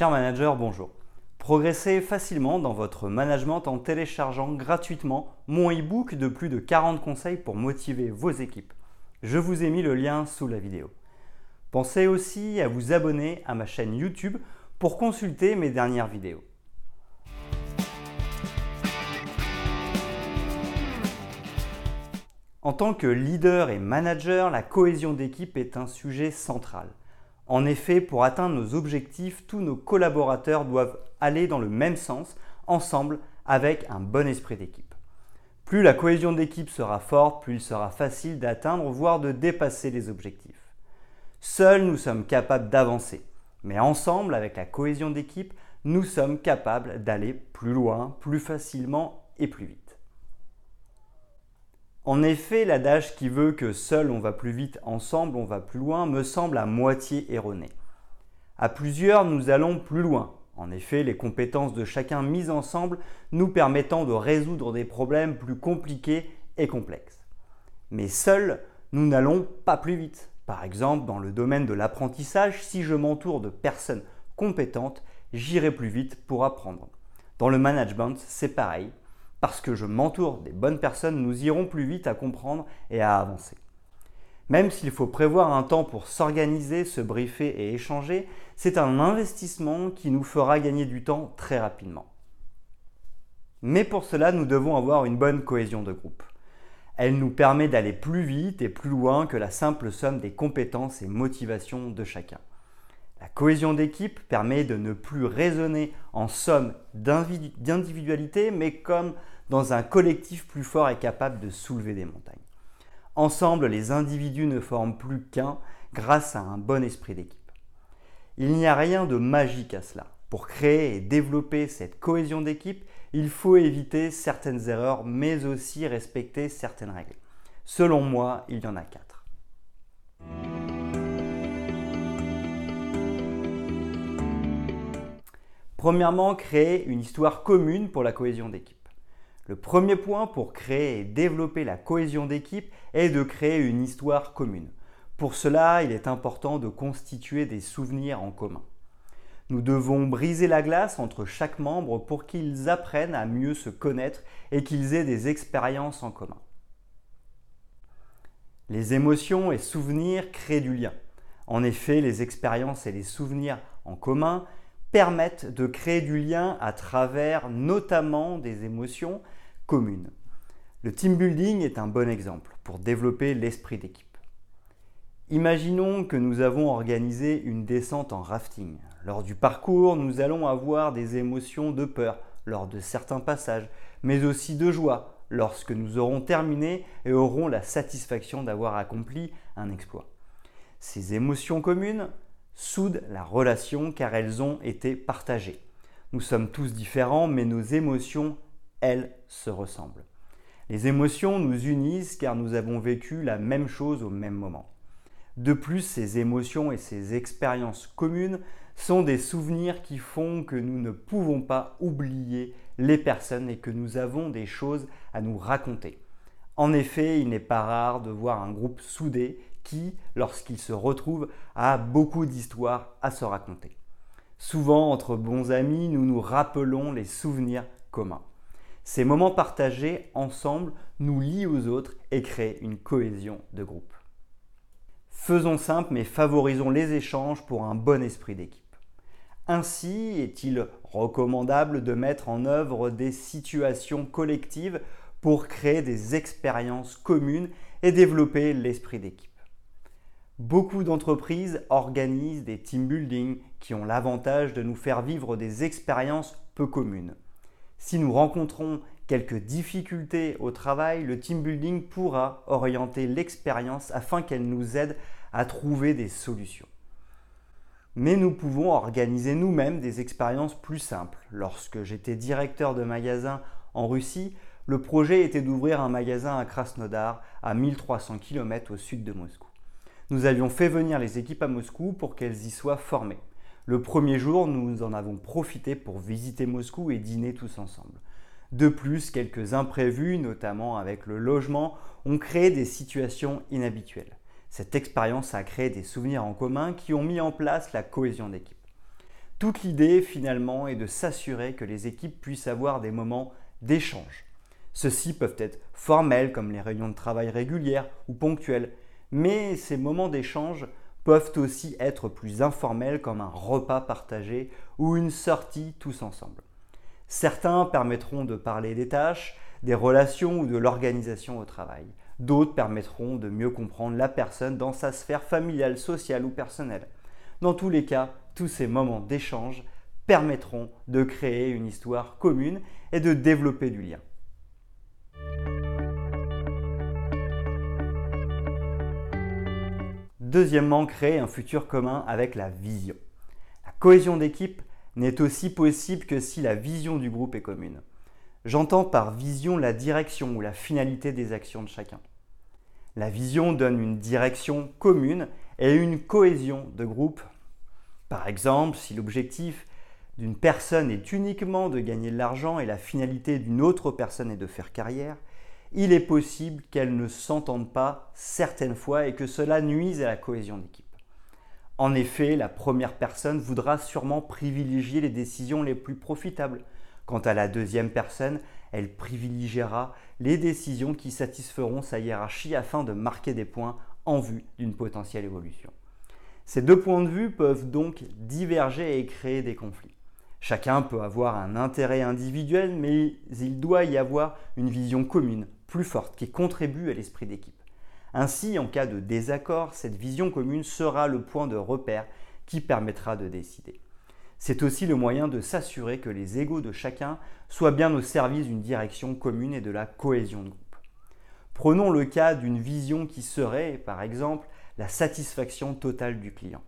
Cher manager, bonjour. Progressez facilement dans votre management en téléchargeant gratuitement mon e-book de plus de 40 conseils pour motiver vos équipes. Je vous ai mis le lien sous la vidéo. Pensez aussi à vous abonner à ma chaîne YouTube pour consulter mes dernières vidéos. En tant que leader et manager, la cohésion d'équipe est un sujet central. En effet, pour atteindre nos objectifs, tous nos collaborateurs doivent aller dans le même sens, ensemble, avec un bon esprit d'équipe. Plus la cohésion d'équipe sera forte, plus il sera facile d'atteindre, voire de dépasser les objectifs. Seuls, nous sommes capables d'avancer. Mais ensemble, avec la cohésion d'équipe, nous sommes capables d'aller plus loin, plus facilement et plus vite. En effet, l'adage qui veut que seul on va plus vite, ensemble on va plus loin, me semble à moitié erroné. À plusieurs, nous allons plus loin. En effet, les compétences de chacun mises ensemble nous permettant de résoudre des problèmes plus compliqués et complexes. Mais seuls, nous n'allons pas plus vite. Par exemple, dans le domaine de l'apprentissage, si je m'entoure de personnes compétentes, j'irai plus vite pour apprendre. Dans le management, c'est pareil parce que je m'entoure des bonnes personnes, nous irons plus vite à comprendre et à avancer. Même s'il faut prévoir un temps pour s'organiser, se briefer et échanger, c'est un investissement qui nous fera gagner du temps très rapidement. Mais pour cela, nous devons avoir une bonne cohésion de groupe. Elle nous permet d'aller plus vite et plus loin que la simple somme des compétences et motivations de chacun. La cohésion d'équipe permet de ne plus raisonner en somme d'individualité, mais comme dans un collectif plus fort et capable de soulever des montagnes. Ensemble, les individus ne forment plus qu'un grâce à un bon esprit d'équipe. Il n'y a rien de magique à cela. Pour créer et développer cette cohésion d'équipe, il faut éviter certaines erreurs, mais aussi respecter certaines règles. Selon moi, il y en a quatre. Premièrement, créer une histoire commune pour la cohésion d'équipe. Le premier point pour créer et développer la cohésion d'équipe est de créer une histoire commune. Pour cela, il est important de constituer des souvenirs en commun. Nous devons briser la glace entre chaque membre pour qu'ils apprennent à mieux se connaître et qu'ils aient des expériences en commun. Les émotions et souvenirs créent du lien. En effet, les expériences et les souvenirs en commun permettent de créer du lien à travers notamment des émotions communes. Le team building est un bon exemple pour développer l'esprit d'équipe. Imaginons que nous avons organisé une descente en rafting. Lors du parcours, nous allons avoir des émotions de peur lors de certains passages, mais aussi de joie lorsque nous aurons terminé et aurons la satisfaction d'avoir accompli un exploit. Ces émotions communes soudent la relation car elles ont été partagées. Nous sommes tous différents, mais nos émotions, elles, se ressemblent. Les émotions nous unissent car nous avons vécu la même chose au même moment. De plus, ces émotions et ces expériences communes sont des souvenirs qui font que nous ne pouvons pas oublier les personnes et que nous avons des choses à nous raconter. En effet, il n'est pas rare de voir un groupe soudé qui, lorsqu'il se retrouve, a beaucoup d'histoires à se raconter. Souvent, entre bons amis, nous nous rappelons les souvenirs communs. Ces moments partagés ensemble nous lient aux autres et créent une cohésion de groupe. Faisons simple mais favorisons les échanges pour un bon esprit d'équipe. Ainsi, est-il recommandable de mettre en œuvre des situations collectives pour créer des expériences communes et développer l'esprit d'équipe. Beaucoup d'entreprises organisent des team building qui ont l'avantage de nous faire vivre des expériences peu communes. Si nous rencontrons quelques difficultés au travail, le team building pourra orienter l'expérience afin qu'elle nous aide à trouver des solutions. Mais nous pouvons organiser nous-mêmes des expériences plus simples. Lorsque j'étais directeur de magasin en Russie, le projet était d'ouvrir un magasin à Krasnodar, à 1300 km au sud de Moscou. Nous avions fait venir les équipes à Moscou pour qu'elles y soient formées. Le premier jour, nous en avons profité pour visiter Moscou et dîner tous ensemble. De plus, quelques imprévus, notamment avec le logement, ont créé des situations inhabituelles. Cette expérience a créé des souvenirs en commun qui ont mis en place la cohésion d'équipe. Toute l'idée finalement est de s'assurer que les équipes puissent avoir des moments d'échange. Ceux-ci peuvent être formels comme les réunions de travail régulières ou ponctuelles, mais ces moments d'échange peuvent aussi être plus informels comme un repas partagé ou une sortie tous ensemble. Certains permettront de parler des tâches, des relations ou de l'organisation au travail. D'autres permettront de mieux comprendre la personne dans sa sphère familiale, sociale ou personnelle. Dans tous les cas, tous ces moments d'échange permettront de créer une histoire commune et de développer du lien. Deuxièmement, créer un futur commun avec la vision. La cohésion d'équipe n'est aussi possible que si la vision du groupe est commune. J'entends par vision la direction ou la finalité des actions de chacun. La vision donne une direction commune et une cohésion de groupe. Par exemple, si l'objectif d'une personne est uniquement de gagner de l'argent et la finalité d'une autre personne est de faire carrière, il est possible qu'elles ne s'entendent pas certaines fois et que cela nuise à la cohésion d'équipe. En effet, la première personne voudra sûrement privilégier les décisions les plus profitables. Quant à la deuxième personne, elle privilégiera les décisions qui satisferont sa hiérarchie afin de marquer des points en vue d'une potentielle évolution. Ces deux points de vue peuvent donc diverger et créer des conflits. Chacun peut avoir un intérêt individuel, mais il doit y avoir une vision commune plus forte qui contribue à l'esprit d'équipe. Ainsi, en cas de désaccord, cette vision commune sera le point de repère qui permettra de décider. C'est aussi le moyen de s'assurer que les égaux de chacun soient bien au service d'une direction commune et de la cohésion de groupe. Prenons le cas d'une vision qui serait, par exemple, la satisfaction totale du client.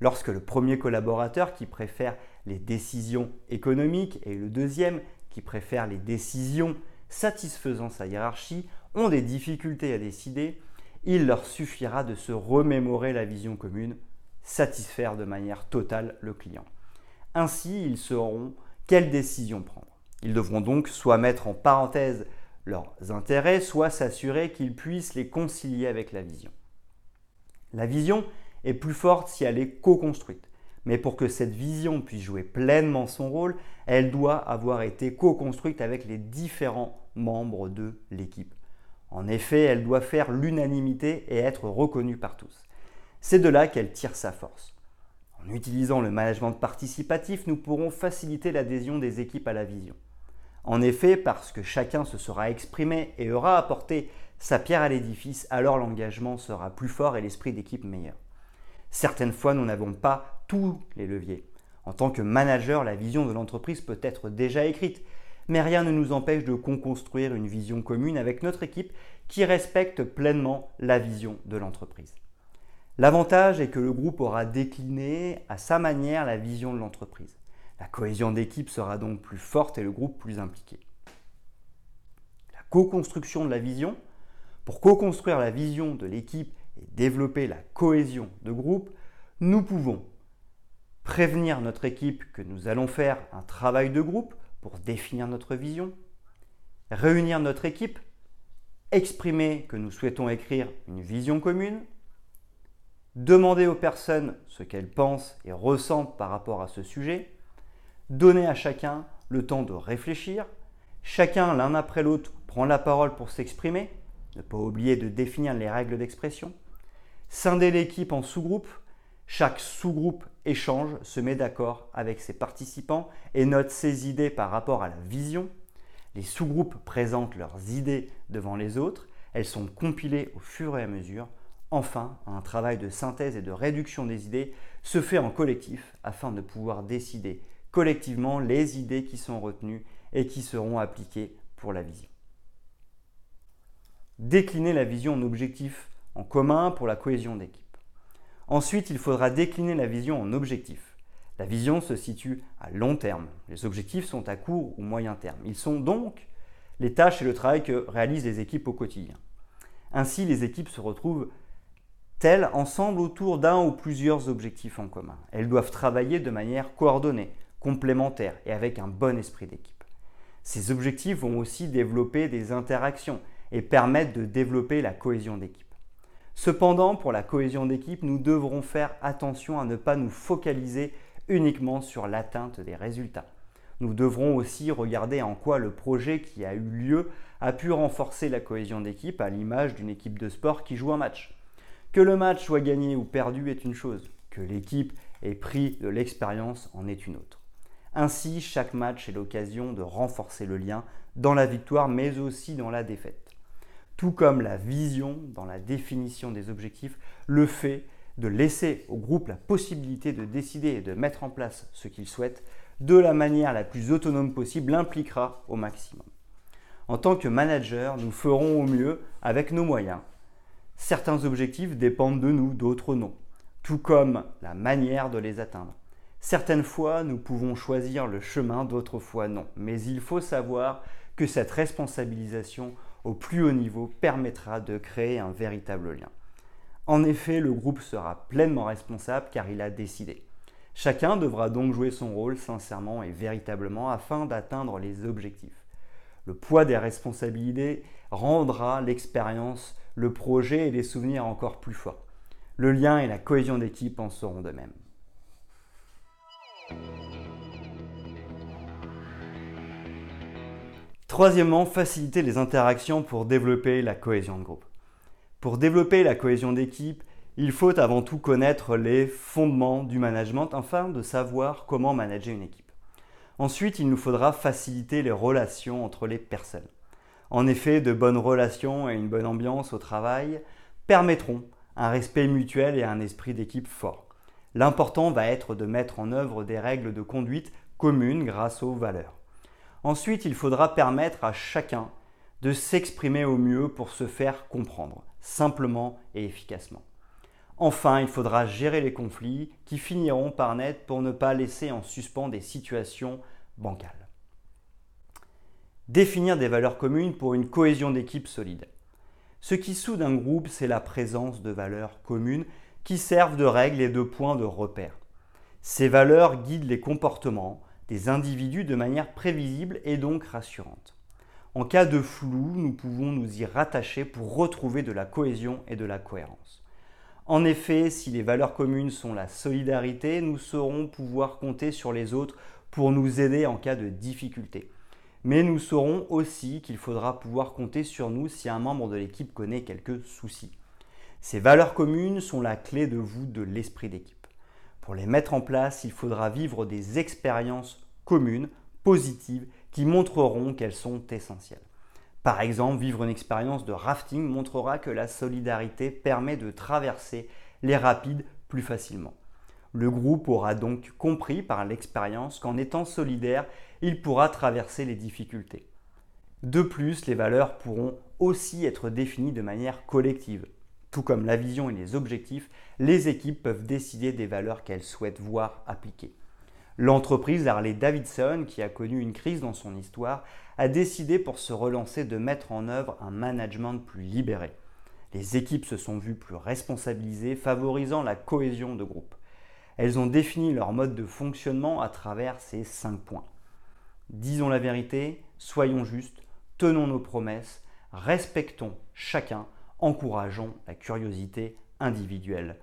Lorsque le premier collaborateur qui préfère les décisions économiques et le deuxième qui préfère les décisions satisfaisant sa hiérarchie ont des difficultés à décider, il leur suffira de se remémorer la vision commune, satisfaire de manière totale le client. Ainsi, ils sauront quelle décision prendre. Ils devront donc soit mettre en parenthèse leurs intérêts, soit s'assurer qu'ils puissent les concilier avec la vision. La vision est plus forte si elle est co-construite. Mais pour que cette vision puisse jouer pleinement son rôle, elle doit avoir été co-construite avec les différents membres de l'équipe. En effet, elle doit faire l'unanimité et être reconnue par tous. C'est de là qu'elle tire sa force. En utilisant le management participatif, nous pourrons faciliter l'adhésion des équipes à la vision. En effet, parce que chacun se sera exprimé et aura apporté sa pierre à l'édifice, alors l'engagement sera plus fort et l'esprit d'équipe meilleur. Certaines fois, nous n'avons pas tous les leviers. En tant que manager, la vision de l'entreprise peut être déjà écrite, mais rien ne nous empêche de construire une vision commune avec notre équipe qui respecte pleinement la vision de l'entreprise. L'avantage est que le groupe aura décliné à sa manière la vision de l'entreprise. La cohésion d'équipe sera donc plus forte et le groupe plus impliqué. La co-construction de la vision. Pour co-construire la vision de l'équipe et développer la cohésion de groupe, nous pouvons prévenir notre équipe que nous allons faire un travail de groupe pour définir notre vision, réunir notre équipe, exprimer que nous souhaitons écrire une vision commune, demander aux personnes ce qu'elles pensent et ressentent par rapport à ce sujet, donner à chacun le temps de réfléchir, chacun l'un après l'autre prend la parole pour s'exprimer, ne pas oublier de définir les règles d'expression, Scinder l'équipe en sous-groupes. Chaque sous-groupe échange, se met d'accord avec ses participants et note ses idées par rapport à la vision. Les sous-groupes présentent leurs idées devant les autres. Elles sont compilées au fur et à mesure. Enfin, un travail de synthèse et de réduction des idées se fait en collectif afin de pouvoir décider collectivement les idées qui sont retenues et qui seront appliquées pour la vision. Décliner la vision en objectifs en commun pour la cohésion d'équipe. Ensuite, il faudra décliner la vision en objectifs. La vision se situe à long terme. Les objectifs sont à court ou moyen terme. Ils sont donc les tâches et le travail que réalisent les équipes au quotidien. Ainsi, les équipes se retrouvent telles ensemble autour d'un ou plusieurs objectifs en commun. Elles doivent travailler de manière coordonnée, complémentaire et avec un bon esprit d'équipe. Ces objectifs vont aussi développer des interactions et permettre de développer la cohésion d'équipe. Cependant, pour la cohésion d'équipe, nous devrons faire attention à ne pas nous focaliser uniquement sur l'atteinte des résultats. Nous devrons aussi regarder en quoi le projet qui a eu lieu a pu renforcer la cohésion d'équipe à l'image d'une équipe de sport qui joue un match. Que le match soit gagné ou perdu est une chose, que l'équipe ait pris de l'expérience en est une autre. Ainsi, chaque match est l'occasion de renforcer le lien dans la victoire mais aussi dans la défaite. Tout comme la vision dans la définition des objectifs, le fait de laisser au groupe la possibilité de décider et de mettre en place ce qu'il souhaite de la manière la plus autonome possible impliquera au maximum. En tant que manager, nous ferons au mieux avec nos moyens. Certains objectifs dépendent de nous, d'autres non, tout comme la manière de les atteindre. Certaines fois, nous pouvons choisir le chemin, d'autres fois non. Mais il faut savoir que cette responsabilisation au plus haut niveau permettra de créer un véritable lien. En effet, le groupe sera pleinement responsable car il a décidé. Chacun devra donc jouer son rôle sincèrement et véritablement afin d'atteindre les objectifs. Le poids des responsabilités rendra l'expérience, le projet et les souvenirs encore plus forts. Le lien et la cohésion d'équipe en seront de même. Troisièmement, faciliter les interactions pour développer la cohésion de groupe. Pour développer la cohésion d'équipe, il faut avant tout connaître les fondements du management afin de savoir comment manager une équipe. Ensuite, il nous faudra faciliter les relations entre les personnes. En effet, de bonnes relations et une bonne ambiance au travail permettront un respect mutuel et un esprit d'équipe fort. L'important va être de mettre en œuvre des règles de conduite communes grâce aux valeurs. Ensuite, il faudra permettre à chacun de s'exprimer au mieux pour se faire comprendre, simplement et efficacement. Enfin, il faudra gérer les conflits qui finiront par naître pour ne pas laisser en suspens des situations bancales. Définir des valeurs communes pour une cohésion d'équipe solide. Ce qui soude un groupe, c'est la présence de valeurs communes qui servent de règles et de points de repère. Ces valeurs guident les comportements, des individus de manière prévisible et donc rassurante. En cas de flou, nous pouvons nous y rattacher pour retrouver de la cohésion et de la cohérence. En effet, si les valeurs communes sont la solidarité, nous saurons pouvoir compter sur les autres pour nous aider en cas de difficulté. Mais nous saurons aussi qu'il faudra pouvoir compter sur nous si un membre de l'équipe connaît quelques soucis. Ces valeurs communes sont la clé de voûte de l'esprit d'équipe. Pour les mettre en place, il faudra vivre des expériences communes, positives, qui montreront qu'elles sont essentielles. Par exemple, vivre une expérience de rafting montrera que la solidarité permet de traverser les rapides plus facilement. Le groupe aura donc compris par l'expérience qu'en étant solidaire, il pourra traverser les difficultés. De plus, les valeurs pourront aussi être définies de manière collective. Tout comme la vision et les objectifs, les équipes peuvent décider des valeurs qu'elles souhaitent voir appliquées. L'entreprise Harley Davidson, qui a connu une crise dans son histoire, a décidé pour se relancer de mettre en œuvre un management plus libéré. Les équipes se sont vues plus responsabilisées, favorisant la cohésion de groupe. Elles ont défini leur mode de fonctionnement à travers ces cinq points. Disons la vérité, soyons justes, tenons nos promesses, respectons chacun, encourageons la curiosité individuelle.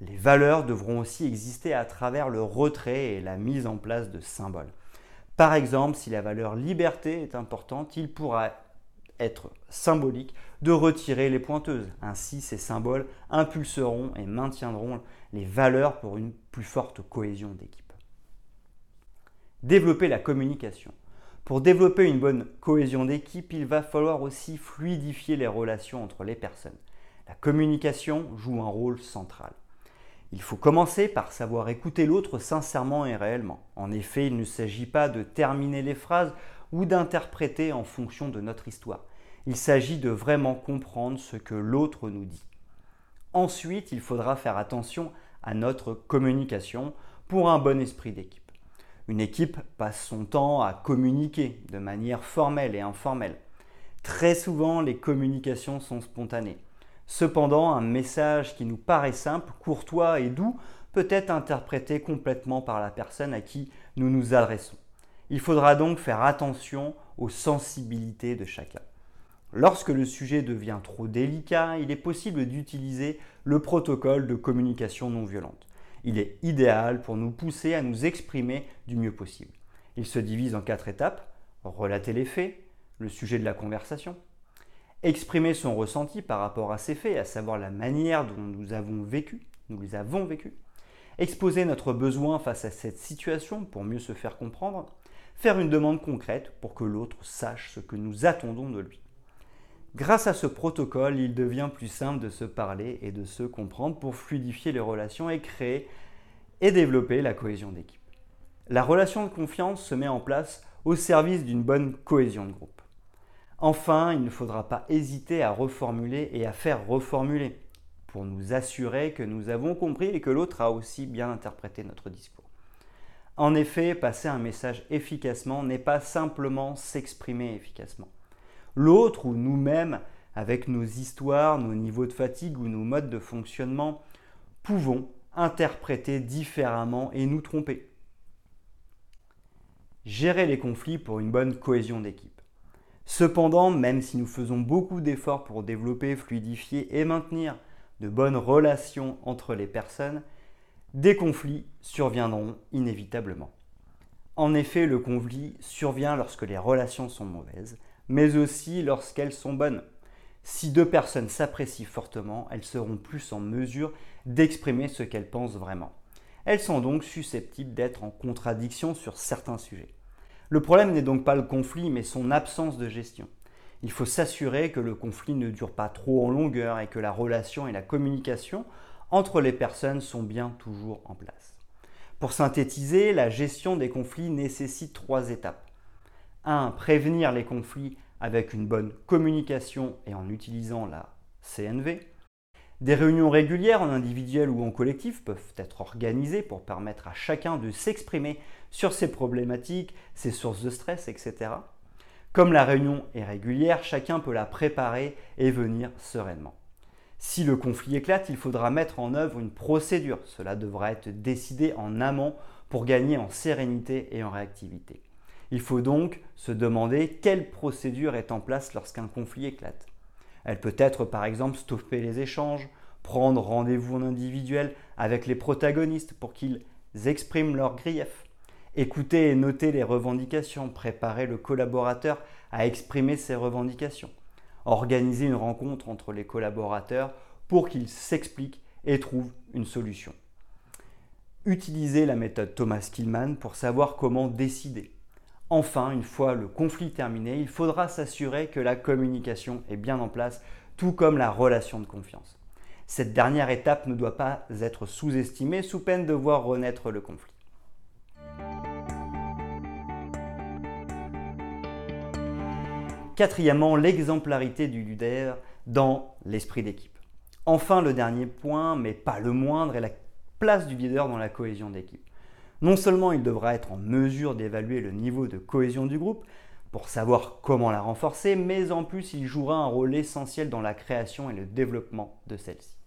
Les valeurs devront aussi exister à travers le retrait et la mise en place de symboles. Par exemple, si la valeur liberté est importante, il pourra être symbolique de retirer les pointeuses. Ainsi, ces symboles impulseront et maintiendront les valeurs pour une plus forte cohésion d'équipe. Développer la communication. Pour développer une bonne cohésion d'équipe, il va falloir aussi fluidifier les relations entre les personnes. La communication joue un rôle central. Il faut commencer par savoir écouter l'autre sincèrement et réellement. En effet, il ne s'agit pas de terminer les phrases ou d'interpréter en fonction de notre histoire. Il s'agit de vraiment comprendre ce que l'autre nous dit. Ensuite, il faudra faire attention à notre communication pour un bon esprit d'équipe. Une équipe passe son temps à communiquer de manière formelle et informelle. Très souvent, les communications sont spontanées. Cependant, un message qui nous paraît simple, courtois et doux peut être interprété complètement par la personne à qui nous nous adressons. Il faudra donc faire attention aux sensibilités de chacun. Lorsque le sujet devient trop délicat, il est possible d'utiliser le protocole de communication non violente. Il est idéal pour nous pousser à nous exprimer du mieux possible. Il se divise en quatre étapes. Relater les faits, le sujet de la conversation, exprimer son ressenti par rapport à ces faits, à savoir la manière dont nous avons vécu, nous les avons vécus, exposer notre besoin face à cette situation pour mieux se faire comprendre, faire une demande concrète pour que l'autre sache ce que nous attendons de lui. Grâce à ce protocole, il devient plus simple de se parler et de se comprendre pour fluidifier les relations et créer et développer la cohésion d'équipe. La relation de confiance se met en place au service d'une bonne cohésion de groupe. Enfin, il ne faudra pas hésiter à reformuler et à faire reformuler pour nous assurer que nous avons compris et que l'autre a aussi bien interprété notre discours. En effet, passer un message efficacement n'est pas simplement s'exprimer efficacement l'autre ou nous-mêmes, avec nos histoires, nos niveaux de fatigue ou nos modes de fonctionnement, pouvons interpréter différemment et nous tromper. Gérer les conflits pour une bonne cohésion d'équipe. Cependant, même si nous faisons beaucoup d'efforts pour développer, fluidifier et maintenir de bonnes relations entre les personnes, des conflits surviendront inévitablement. En effet, le conflit survient lorsque les relations sont mauvaises, mais aussi lorsqu'elles sont bonnes. Si deux personnes s'apprécient fortement, elles seront plus en mesure d'exprimer ce qu'elles pensent vraiment. Elles sont donc susceptibles d'être en contradiction sur certains sujets. Le problème n'est donc pas le conflit, mais son absence de gestion. Il faut s'assurer que le conflit ne dure pas trop en longueur et que la relation et la communication entre les personnes sont bien toujours en place. Pour synthétiser, la gestion des conflits nécessite trois étapes. 1. Prévenir les conflits avec une bonne communication et en utilisant la CNV. Des réunions régulières en individuel ou en collectif peuvent être organisées pour permettre à chacun de s'exprimer sur ses problématiques, ses sources de stress, etc. Comme la réunion est régulière, chacun peut la préparer et venir sereinement. Si le conflit éclate, il faudra mettre en œuvre une procédure. Cela devra être décidé en amont pour gagner en sérénité et en réactivité. Il faut donc se demander quelle procédure est en place lorsqu'un conflit éclate. Elle peut être par exemple stopper les échanges, prendre rendez-vous en individuel avec les protagonistes pour qu'ils expriment leurs griefs, écouter et noter les revendications, préparer le collaborateur à exprimer ses revendications, organiser une rencontre entre les collaborateurs pour qu'ils s'expliquent et trouvent une solution. Utiliser la méthode Thomas Killman pour savoir comment décider, Enfin, une fois le conflit terminé, il faudra s'assurer que la communication est bien en place, tout comme la relation de confiance. Cette dernière étape ne doit pas être sous-estimée sous peine de voir renaître le conflit. Quatrièmement, l'exemplarité du leader dans l'esprit d'équipe. Enfin, le dernier point, mais pas le moindre, est la place du leader dans la cohésion d'équipe. Non seulement il devra être en mesure d'évaluer le niveau de cohésion du groupe pour savoir comment la renforcer, mais en plus il jouera un rôle essentiel dans la création et le développement de celle-ci.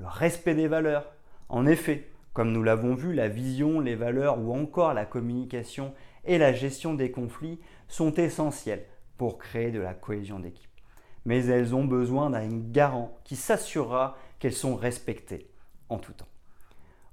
Le respect des valeurs. En effet, comme nous l'avons vu, la vision, les valeurs ou encore la communication et la gestion des conflits sont essentielles pour créer de la cohésion d'équipe. Mais elles ont besoin d'un garant qui s'assurera qu'elles sont respectées en tout temps.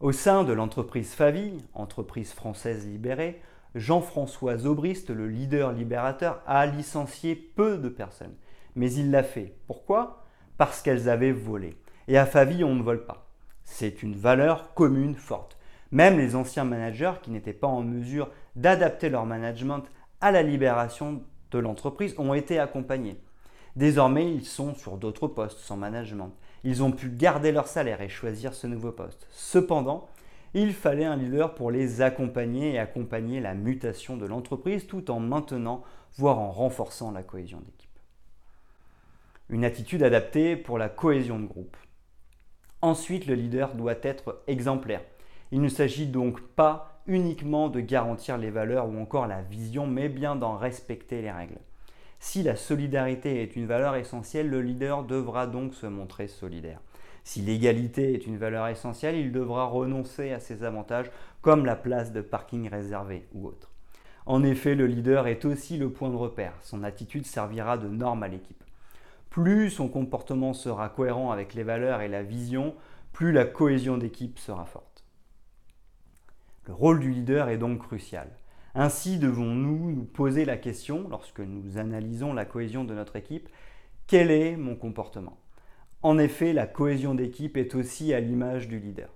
Au sein de l'entreprise Favi, entreprise française libérée, Jean-François Zobrist, le leader libérateur, a licencié peu de personnes. Mais il l'a fait. Pourquoi? Parce qu'elles avaient volé. Et à Favi, on ne vole pas. C'est une valeur commune forte. Même les anciens managers qui n'étaient pas en mesure d'adapter leur management à la libération de l'entreprise ont été accompagnés. Désormais, ils sont sur d'autres postes sans management. Ils ont pu garder leur salaire et choisir ce nouveau poste. Cependant, il fallait un leader pour les accompagner et accompagner la mutation de l'entreprise tout en maintenant, voire en renforçant la cohésion d'équipe. Une attitude adaptée pour la cohésion de groupe. Ensuite, le leader doit être exemplaire. Il ne s'agit donc pas uniquement de garantir les valeurs ou encore la vision, mais bien d'en respecter les règles. Si la solidarité est une valeur essentielle, le leader devra donc se montrer solidaire. Si l'égalité est une valeur essentielle, il devra renoncer à ses avantages comme la place de parking réservée ou autre. En effet, le leader est aussi le point de repère. Son attitude servira de norme à l'équipe. Plus son comportement sera cohérent avec les valeurs et la vision, plus la cohésion d'équipe sera forte. Le rôle du leader est donc crucial. Ainsi devons-nous nous poser la question, lorsque nous analysons la cohésion de notre équipe, quel est mon comportement? En effet, la cohésion d'équipe est aussi à l'image du leader.